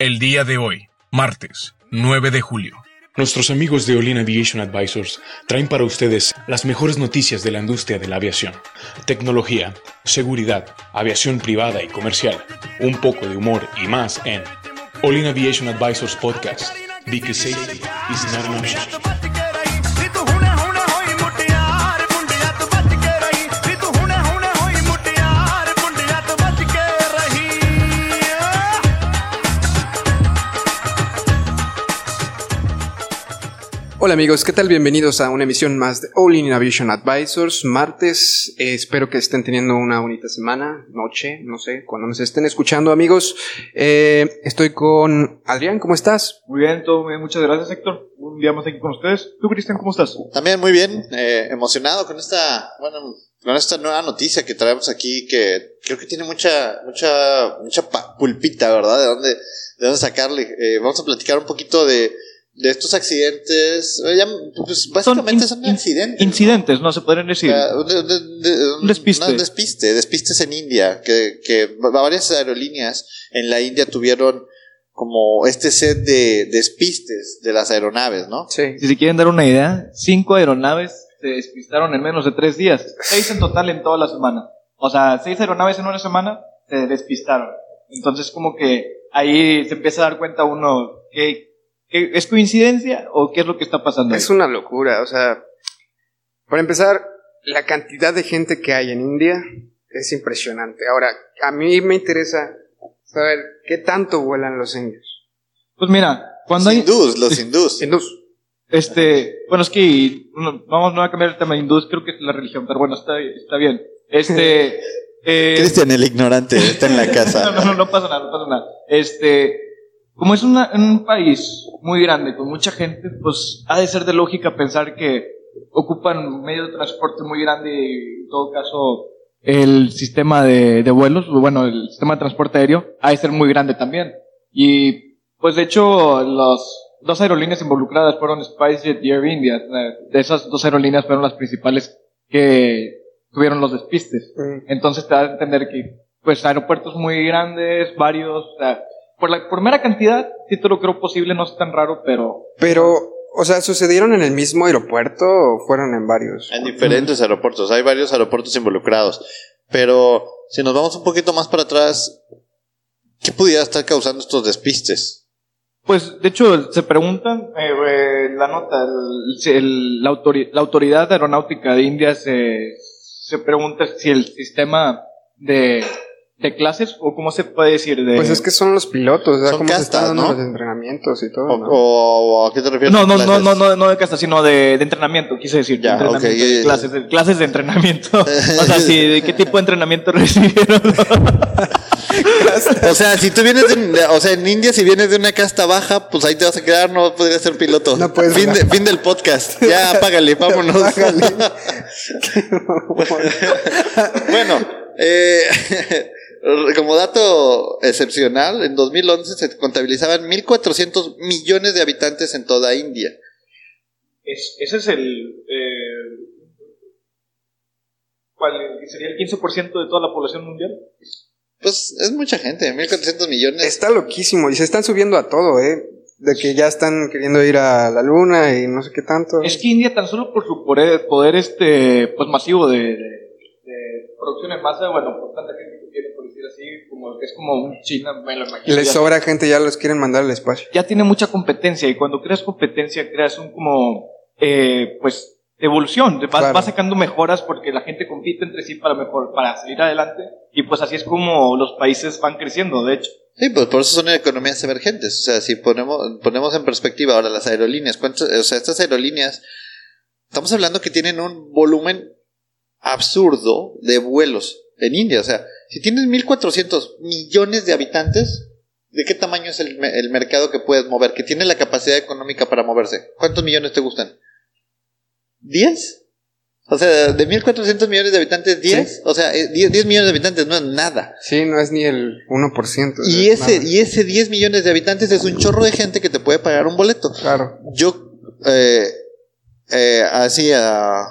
El día de hoy, martes 9 de julio. Nuestros amigos de Olin Aviation Advisors traen para ustedes las mejores noticias de la industria de la aviación, tecnología, seguridad, aviación privada y comercial, un poco de humor y más en Olin Aviation Advisors Podcast, because safety is not an option. Hola amigos, ¿qué tal? Bienvenidos a una emisión más de All in Aviation Advisors. Martes, eh, espero que estén teniendo una bonita semana, noche, no sé, cuando nos estén escuchando amigos. Eh, estoy con Adrián, ¿cómo estás? Muy bien, todo muy bien, muchas gracias Héctor. Un día más aquí con ustedes. ¿Tú Cristian, cómo estás? También muy bien, eh, emocionado con esta, bueno, con esta nueva noticia que traemos aquí que creo que tiene mucha, mucha, mucha pulpita, ¿verdad? De dónde, de dónde sacarle. vamos a platicar un poquito de de estos accidentes, eh, pues básicamente son, accidentes. Incidentes, ¿no? Se podrían decir. un despiste. despiste, despistes en India, que, que varias aerolíneas en la India tuvieron como este set de despistes de las aeronaves, ¿no? Sí. Si se quieren dar una idea, cinco aeronaves se despistaron en menos de tres días. Seis en total en toda la semana. O sea, seis aeronaves en una semana se despistaron. Entonces como que ahí se empieza a dar cuenta uno que ¿Es coincidencia o qué es lo que está pasando? Es una locura, o sea, para empezar, la cantidad de gente que hay en India es impresionante. Ahora, a mí me interesa saber qué tanto vuelan los indios. Pues mira, cuando hay... Hindús, los hindús. Hindús. Este, bueno, es que vamos, no a cambiar el tema de hindús, creo que es la religión, pero bueno, está, está bien. Este... eh, Cristian el ignorante está en la casa. no, no, no pasa nada, no pasa nada. Este, como es un país muy grande, con mucha gente, pues ha de ser de lógica pensar que ocupan medio de transporte muy grande y en todo caso el sistema de, de vuelos, bueno, el sistema de transporte aéreo ha de ser muy grande también. Y pues de hecho las dos aerolíneas involucradas fueron SpiceJet y Air India. De esas dos aerolíneas fueron las principales que tuvieron los despistes. Entonces te da a entender que pues aeropuertos muy grandes, varios, o sea, por la por mera cantidad, sí te lo creo posible, no es tan raro, pero... Pero, o sea, ¿sucedieron en el mismo aeropuerto o fueron en varios? En diferentes aeropuertos, hay varios aeropuertos involucrados. Pero si nos vamos un poquito más para atrás, ¿qué pudiera estar causando estos despistes? Pues, de hecho, se preguntan, eh, eh, la nota, la, la, autoridad aeronáutica de India se, se pregunta si el sistema de de clases o cómo se puede decir de pues es que son los pilotos o sea, son cómo castas, se ¿no? los entrenamientos y todo o, o, a qué te refieres no no no no no no de castas sino de, de entrenamiento quise decir ya, de okay, clases de, clases de entrenamiento. O sea sí de qué tipo de entrenamiento recibieron o sea si tú vienes de, o sea en India si vienes de una casta baja pues ahí te vas a quedar no podrías ser piloto. No puedes fin, de, fin del podcast. Ya apágale vámonos. Apágale. bueno eh como dato excepcional, en 2011 se contabilizaban 1.400 millones de habitantes en toda India. ese es el... Eh, ¿Cuál sería el 15% de toda la población mundial? Pues es mucha gente, 1.400 millones. Está loquísimo y se están subiendo a todo, ¿eh? De que ya están queriendo ir a la luna y no sé qué tanto. Es que India tan solo por su poder, poder este, pues masivo de, de, producción en masa, bueno, por tanta gente así, como es como un China, me lo imagino. Les sobra gente, ya los quieren mandar al espacio. Ya tiene mucha competencia y cuando creas competencia creas un como, eh, pues, evolución, vas, sacando mejoras porque la gente compite entre sí para mejor, para salir adelante y pues así es como los países van creciendo, de hecho. Sí, pues por eso son economías emergentes. O sea, si ponemos, ponemos en perspectiva ahora las aerolíneas, ¿cuántos, o sea, estas aerolíneas, estamos hablando que tienen un volumen absurdo de vuelos en India. O sea, si tienes 1.400 millones de habitantes, ¿de qué tamaño es el, el, mercado que puedes mover? Que tiene la capacidad económica para moverse. ¿Cuántos millones te gustan? ¿10? O sea, de 1.400 millones de habitantes, 10. O sea, 10, eh, 10, millones de habitantes no es nada. Sí, no es ni el 1%. Y ese, y ese 10 millones de habitantes es un chorro de gente que te puede pagar un boleto. Claro. Yo, eh, eh, así a,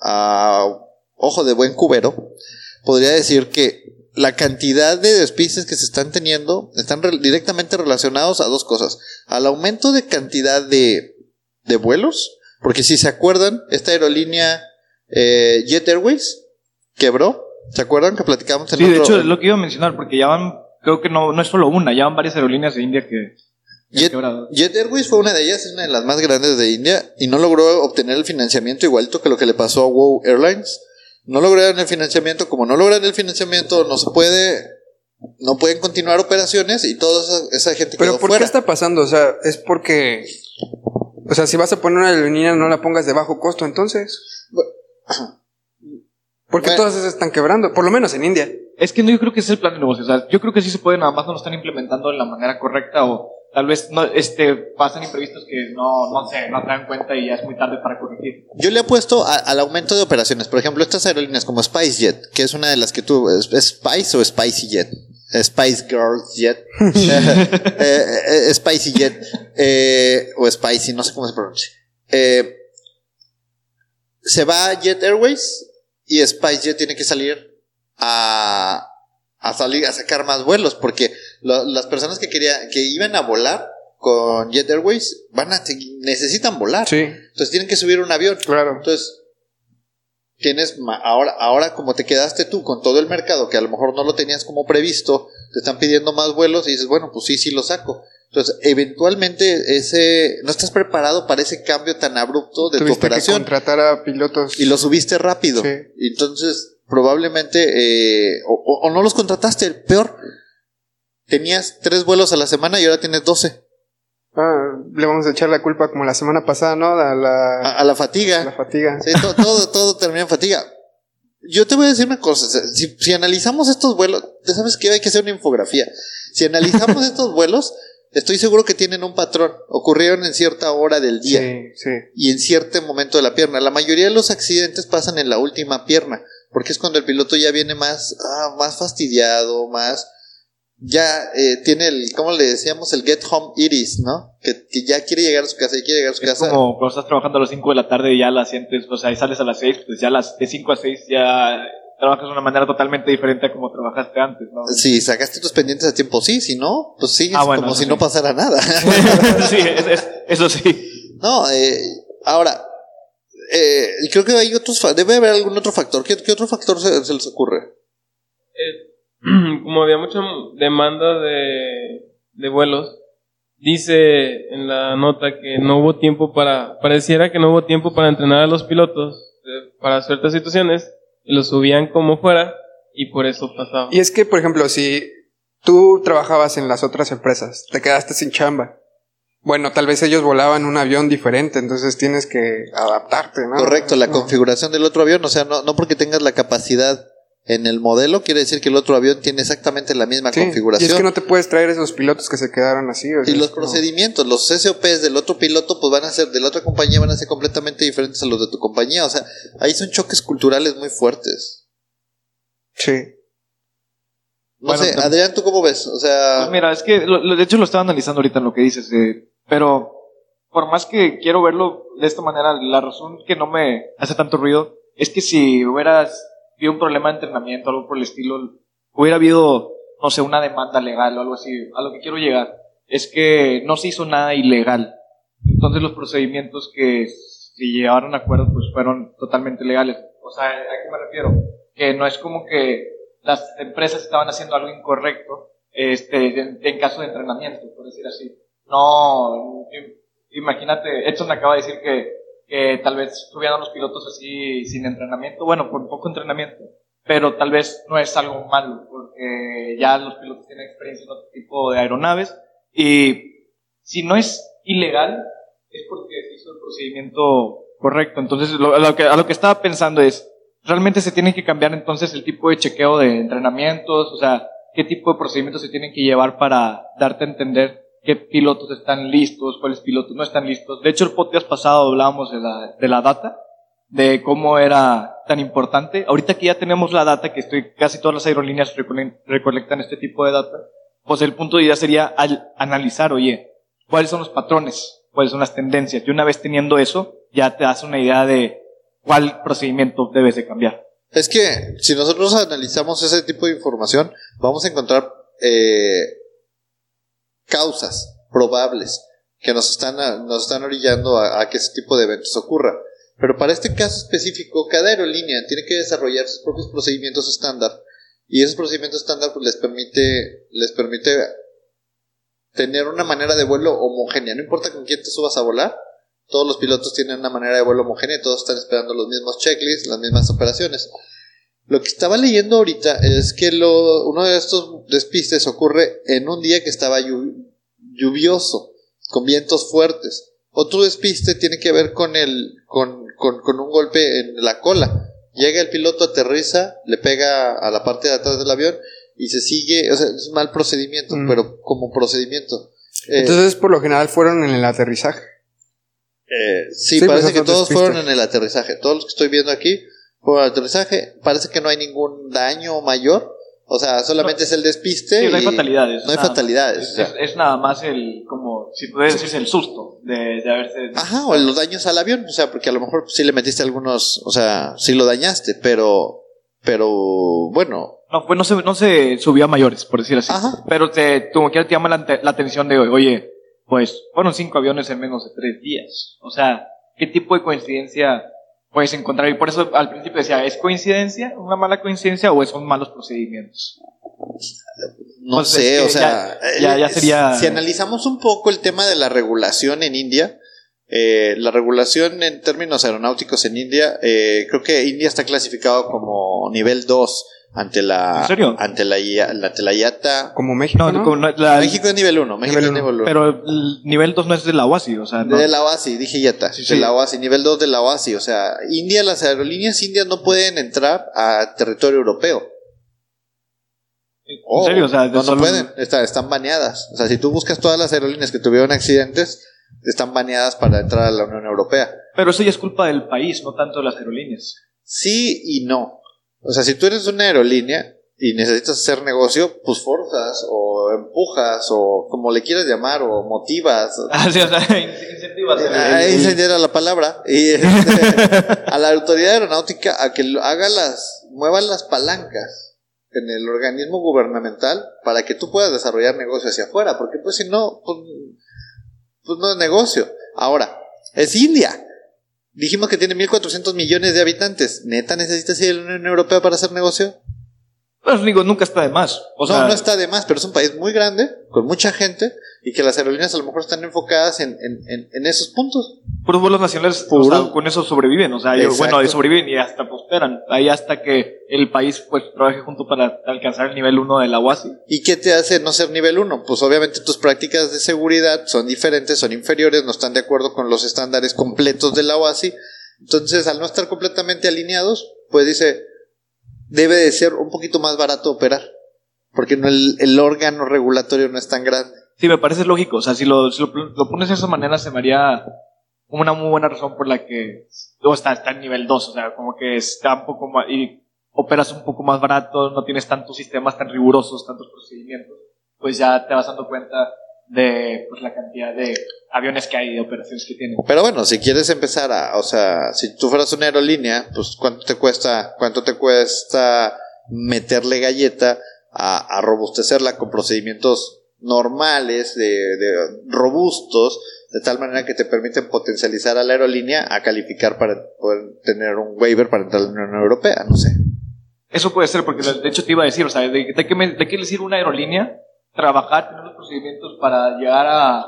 a ojo de buen cubero, podría decir que la cantidad de despistes que se están teniendo están re- directamente relacionados a dos cosas. Al aumento de cantidad de, de vuelos, porque si se acuerdan, esta aerolínea eh, Jet Airways quebró. ¿Se acuerdan que platicamos en Sí, de otro- hecho, es lo que iba a mencionar, porque ya van, creo que no, no es solo una, ya van varias aerolíneas de India que, Jet. Jet Airways fue una de ellas, es una de las más grandes de India y no logró obtener el financiamiento igualito que lo que le pasó a WoW Airlines. No lograron el financiamiento, como no logran el financiamiento, no se puede, no pueden continuar operaciones y toda esa, esa gente Pero quedó ¿por fuera. qué está pasando? O sea, es porque... O sea, si vas a poner una aerolínea, no la pongas de bajo costo, entonces. Porque Bueno. todas esas están quebrando, por lo menos en India. Es que no, yo creo que ese es el plan de negocio. O sea, yo creo que sí se puede, nada más no lo están implementando de la manera correcta o tal vez no, este, pasan imprevistos que no, no sé, no te dan cuenta y ya es muy tarde para corregir. Yo le apuesto a- al aumento de operaciones. Por ejemplo, estas aerolíneas como SpiceJet, que es una de las que tú. ¿Es, Spice o Spicy Jet? Spice Girls Jet. Eh, eh, Spicy Jet. eh, o Spicy, no sé cómo se pronuncia. Eh, se va a Jet Airways y SpiceJet tiene que salir a, a salir a sacar más vuelos porque lo- las personas que querían que iban a volar con Jet Airways van a necesitan volar Sí, entonces tienen que subir un avión. claro. Entonces, tienes ahora, ahora como te quedaste tú con todo el mercado, que a lo mejor no lo tenías como previsto, te están pidiendo más vuelos y dices, bueno, pues sí, sí lo saco. Entonces, eventualmente ese no estás preparado para ese cambio tan abrupto de tu Tuviste que operación contratar a pilotos. y lo subiste rápido. Sí. Entonces, probablemente eh, o, o- o no los contrataste, peor. Tenías tres vuelos a la semana y ahora tienes 12. Ah, le vamos a echar la culpa como la semana pasada, ¿no? A la, A, a la fatiga. a la fatiga. Sí, to- todo, todo termina en fatiga. Yo te voy a decir una cosa. Si, si analizamos estos vuelos, ya sabes que hay que hacer una infografía. Si analizamos estos vuelos, estoy seguro que tienen un patrón. Ocurrieron en cierta hora del día Sí, sí. y en cierto momento de la pierna. La mayoría de los accidentes pasan en la última pierna, porque es cuando el piloto ya viene más, ah, más fastidiado, más ya eh, tiene el, ¿cómo le decíamos? El get home iris, ¿no? Que, que ya quiere llegar a su casa y quiere llegar a su Es casa. como cuando estás trabajando a las 5 de la tarde y ya la sientes, o sea, y sales a las 6, pues ya las de 5 a 6 ya trabajas de una manera totalmente diferente a como trabajaste antes, ¿no? Si sacaste tus pendientes a tiempo, sí, si no, pues sigues Ah, bueno, como si sí. no pasara nada. sí, es- es- eso sí. no, eh, ahora, eh, creo que hay otros, fa- debe haber algún otro factor. ¿Qué, qué otro factor se, se les ocurre? como había mucha demanda de, de vuelos, dice en la nota que no hubo tiempo para, pareciera que no hubo tiempo para entrenar a los pilotos eh, para ciertas situaciones, y los subían como fuera y por eso pasaba. Y es que, por ejemplo, si tú trabajabas en las otras empresas, te quedaste sin chamba. Bueno, tal vez ellos volaban un avión diferente, entonces tienes que adaptarte, ¿no? Correcto, la No. configuración del otro avión, o sea, no, no porque tengas la capacidad en el modelo, quiere decir que el otro avión tiene exactamente la misma Sí, configuración. Y es que no te puedes traer esos pilotos que se quedaron así. o sea, Y los como- procedimientos, los SOPs del otro piloto, pues van a ser, de la otra compañía van a ser completamente diferentes a los de tu compañía. O sea, ahí son choques culturales muy fuertes. Sí. No Bueno, sé, Adrián, ¿tú cómo ves? O sea, Pues mira, es que lo- lo- de hecho lo estaba analizando ahorita en lo que dices, eh, pero por más que quiero verlo de esta manera, la razón que no me hace tanto ruido es que si hubieras habido un problema de entrenamiento, algo por el estilo, hubiera habido, no sé, una demanda legal o algo así. A lo que quiero llegar es que no se hizo nada ilegal. Entonces los procedimientos que se llevaron a acuerdo pues fueron totalmente legales. O sea, ¿a qué me refiero? Que no es como que las empresas estaban haciendo algo incorrecto este, en, en caso de entrenamiento, por decir así. No, im- imagínate, Edson acaba de decir que, que tal vez subieron los pilotos así sin entrenamiento, bueno, con poco entrenamiento, pero tal vez no es algo malo, porque ya los pilotos tienen experiencia en otro tipo de aeronaves y si no es ilegal, es porque se hizo el procedimiento correcto. Entonces, lo que, a lo que estaba pensando es, realmente se tiene que cambiar entonces el tipo de chequeo de entrenamientos, o sea, qué tipo de procedimientos se tienen que llevar para darte a entender qué pilotos están listos, cuáles pilotos no están listos. De hecho, el podcast pasado hablábamos de la, de la data, de cómo era tan importante. Ahorita que ya tenemos la data, que estoy, casi todas las aerolíneas recole- recolectan este tipo de data, pues el punto de idea sería al analizar, oye, cuáles son los patrones, cuáles son las tendencias. Y una vez teniendo eso, ya te das una idea de cuál procedimiento debes de cambiar. Es que si nosotros analizamos ese tipo de información, vamos a encontrar eh, causas probables que nos están, nos están orillando a, a que ese tipo de eventos ocurra. Pero para este caso específico, cada aerolínea tiene que desarrollar sus propios procedimientos estándar y esos procedimientos estándar pues, les permite les permite tener una manera de vuelo homogénea. No importa con quién te subas a volar, todos los pilotos tienen una manera de vuelo homogénea y todos están esperando los mismos checklists, las mismas operaciones. Lo que estaba leyendo ahorita es que lo, uno de estos despistes ocurre en un día que estaba llu- lluvioso, con vientos fuertes. Otro despiste tiene que ver con, el, con, con, con un golpe en la cola. Llega el piloto, aterriza, le pega a la parte de atrás del avión y se sigue, o sea, es un mal procedimiento, Mm. pero como procedimiento. Eh, Entonces, por lo general, fueron en el aterrizaje. eh, sí, Sí, parece pues, que todos despiste. fueron en el aterrizaje. Todos los que estoy viendo aquí el aterrizaje. Parece que no hay ningún daño mayor. O sea, solamente es el despiste. Sí, no hay fatalidades. No hay nada fatalidades. Es, o sea. es- es nada más el, como, si puedes decir, el susto de, de haberse... Ajá, o los daños al avión. O sea, porque a lo mejor sí le metiste algunos. O sea, sí lo dañaste, pero. Pero bueno. No, pues no se, no se subió a mayores, por decir así. Ajá. Pero te, como quiera te llama la, la atención de, oye, pues fueron cinco aviones en menos de tres días. O sea, ¿qué tipo de coincidencia puedes encontrar? Y por eso al principio decía, ¿es coincidencia? ¿Una mala coincidencia o son malos procedimientos? No sé, o sea. ya- ya- ya eh, sería- Si analizamos un poco el tema de la regulación en India. Eh, la regulación en términos aeronáuticos en India, eh, creo que India está clasificado como nivel 2 ante la ¿En serio? ante la ante la IATA. Como México, No, ¿no? la- México es nivel 1, México Nivel es uno. nivel 1. pero el nivel 2 no es de la OASI, o sea, no. De la OASI, dije IATA, Sí, de sí. la OASI, nivel 2 de la OASI, o sea, India, las aerolíneas indias no pueden entrar a territorio europeo. en serio, o sea, no, no pueden, está- están baneadas. O sea, si tú buscas todas las aerolíneas que tuvieron accidentes, están baneadas para entrar a la Unión Europea. Pero eso ya es culpa del país, no tanto de las aerolíneas. Sí y no. O sea, si tú eres una aerolínea y necesitas hacer negocio, pues forzas o empujas o como le quieras llamar o motivas. Ah, sí, o sea, incentivas. Ah, era la palabra. Y este, a la autoridad aeronáutica a que haga las, mueva las palancas en el organismo gubernamental para que tú puedas desarrollar negocio hacia afuera, porque pues si no, pues, pues no es negocio. Ahora, es India. Dijimos que tiene 1.400 millones de habitantes. ¿Neta necesitas ir la Unión Europea para hacer negocio? Pues digo, nunca está de más. O sea, no, no está de más, pero es un país muy grande, con mucha gente, y que las aerolíneas a lo mejor están enfocadas en, en, en, en esos puntos. puros vuelos nacionales, o sea, con eso sobreviven, o sea, ellos, bueno, sobreviven y hasta prosperan, ahí hasta que el país pues trabaje junto para alcanzar el nivel 1 de la UASI. ¿Y qué te hace no ser nivel 1? Pues obviamente tus prácticas de seguridad son diferentes, son inferiores, no están de acuerdo con los estándares completos de la OASI. Entonces, al no estar completamente alineados, pues dice, debe de ser un poquito más barato operar. Porque no el, órgano regulatorio no es tan grande. Sí, me parece lógico, o sea, si lo, si lo, pones de esa manera se me haría una muy buena razón por la que o está, está en nivel 2, o sea, como que está un poco más, y operas un poco más barato, no tienes tantos sistemas tan rigurosos, tantos procedimientos, pues ya te vas dando cuenta de pues, la cantidad de aviones que hay, de operaciones que tienen. Pero bueno, si quieres empezar a, o sea, si tú fueras una aerolínea, pues cuánto te cuesta, cuánto te cuesta meterle galleta a, a robustecerla con procedimientos normales, de, de robustos, de tal manera que te permiten potencializar a la aerolínea a calificar para poder tener un waiver para entrar a la Unión Europea, no sé. Eso puede ser, porque de hecho te iba a decir, o sea, de, de qué, me- de qué le sirve una aerolínea trabajar, tener los procedimientos para llegar a,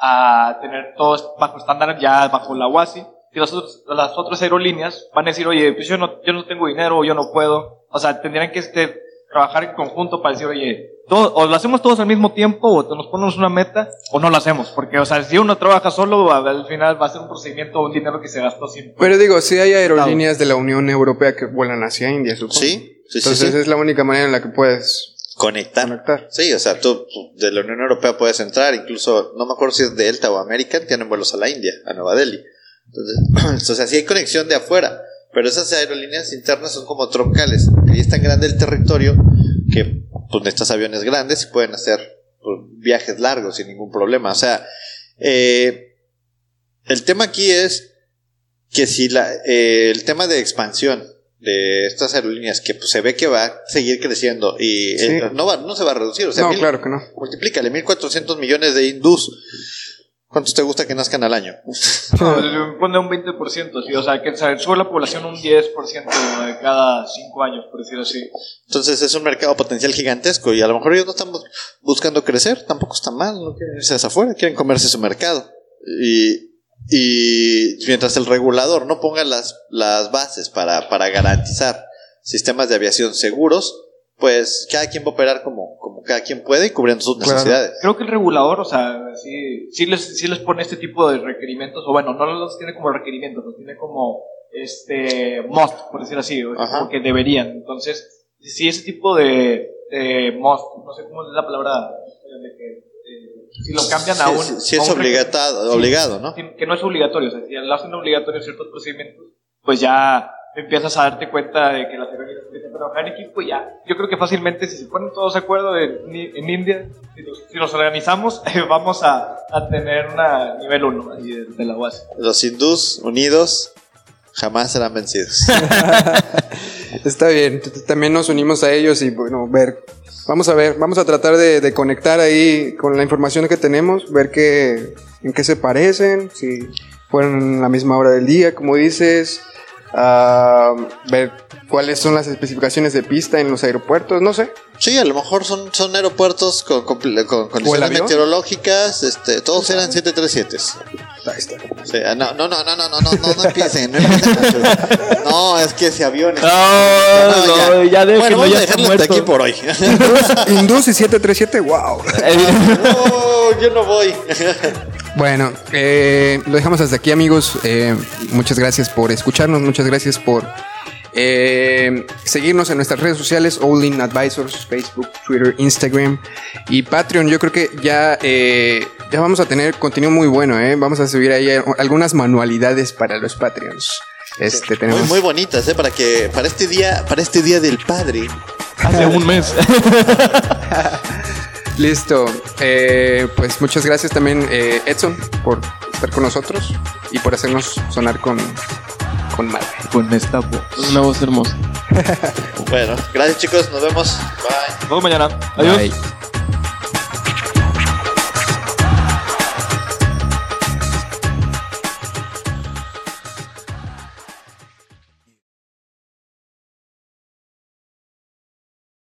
a tener todo bajo estándar ya bajo la UASI. Y las, otras- las otras aerolíneas van a decir, oye, pues yo no, yo no tengo dinero o yo no puedo. O sea, tendrían que este, trabajar en conjunto para decir, oye, todo- o lo hacemos todos al mismo tiempo o nos ponemos una meta o no lo hacemos. Porque, o sea, si uno trabaja solo, al final va a ser un procedimiento, un dinero que se gastó sin... Pero digo, sí hay aerolíneas de la Unión Europea que vuelan hacia India, supongo. Sí, sí, sí, Entonces sí. es la única manera en la que puedes Conectar. conectar. Sí, o sea, tú de la Unión Europea puedes entrar, incluso, no me acuerdo si es Delta o American, tienen vuelos a la India, a Nueva Delhi. Entonces, o sea, sí hay conexión de afuera, pero esas aerolíneas internas son como troncales. Y es tan grande el territorio que pues, necesitas aviones grandes y pueden hacer pues, viajes largos sin ningún problema. O sea, eh, el tema aquí es que si la, eh, el tema de expansión de estas aerolíneas que pues, se ve que va a seguir creciendo y Sí. eh, no, va, no se va a reducir. O sea, No, mil- claro que no. multiplícale 1.400 millones de hindús. ¿Cuántos te gusta que nazcan al año? No, pone un 20%, sí, o sea, que sube la población un 10% de cada 5 años, por decirlo así. Entonces es un mercado potencial gigantesco y a lo mejor ellos no están bus- buscando crecer, tampoco está mal, no quieren irse hacia afuera, quieren comerse su mercado. Y, y mientras el regulador no ponga las, las bases para, para garantizar sistemas de aviación seguros, pues cada quien va a operar como, como cada quien puede y cubriendo sus Claro. necesidades. Creo que el regulador, o sea, sí, sí, les, sí les pone este tipo de requerimientos, o bueno, no los tiene como requerimientos, los tiene como este must, por decirlo así, o sea, Ajá. como que deberían. Entonces, si ese tipo de, de must, no sé cómo es la palabra, de que si lo cambian a Sí, un. sí, sí a es un obligado, obligado, ¿no? Que no es obligatorio, o sea, si lo hacen obligatorio ciertos procedimientos, pues ya empiezas a darte cuenta de que las aerolíneas empiezan a trabajar en equipo y ya. Yo creo que fácilmente si se ponen todos de acuerdo en, en India, si nos, si nos organizamos, vamos a, a tener una nivel 1 ahí de, de la UAS. Los hindús unidos jamás serán vencidos. Está bien, también nos unimos a ellos y bueno, ver, vamos a ver, vamos a tratar de, de conectar ahí con la información que tenemos, ver qué, en qué se parecen, si fueron la misma hora del día, como dices, ah, ver cuáles son las especificaciones de pista en los aeropuertos, no sé. Sí, a lo mejor son, son aeropuertos con, con- con condiciones meteorológicas, este, todos eran 737. Ahí está. Sí, ah, no, no, no, no, no, no, no, no, no empiecen, no. No, es que ese avión es... No, no, ya déjenlo, Bueno, vamos ya a dejarlo hasta aquí por hoy. Indus y 737, wow. no, yo no voy. Bueno, eh, lo dejamos hasta aquí, amigos. Eh, muchas gracias por escucharnos, muchas gracias por eh, seguirnos en nuestras redes sociales, All In Advisors, Facebook, Twitter, Instagram y Patreon. Yo creo que ya, eh, ya vamos a tener contenido muy bueno, ¿eh? Vamos a subir ahí algunas manualidades para los Patreons. Este, Muy, tenemos... muy bonitas, ¿eh? Para que, para este día, para este día del padre. Hace un mes. Listo. Eh, pues muchas gracias también, eh, Edson, por estar con nosotros y por hacernos sonar con, con madre. Con esta voz. Una voz hermosa. Bueno, gracias chicos, nos vemos. Bye. Nos vemos mañana. Adiós. Bye.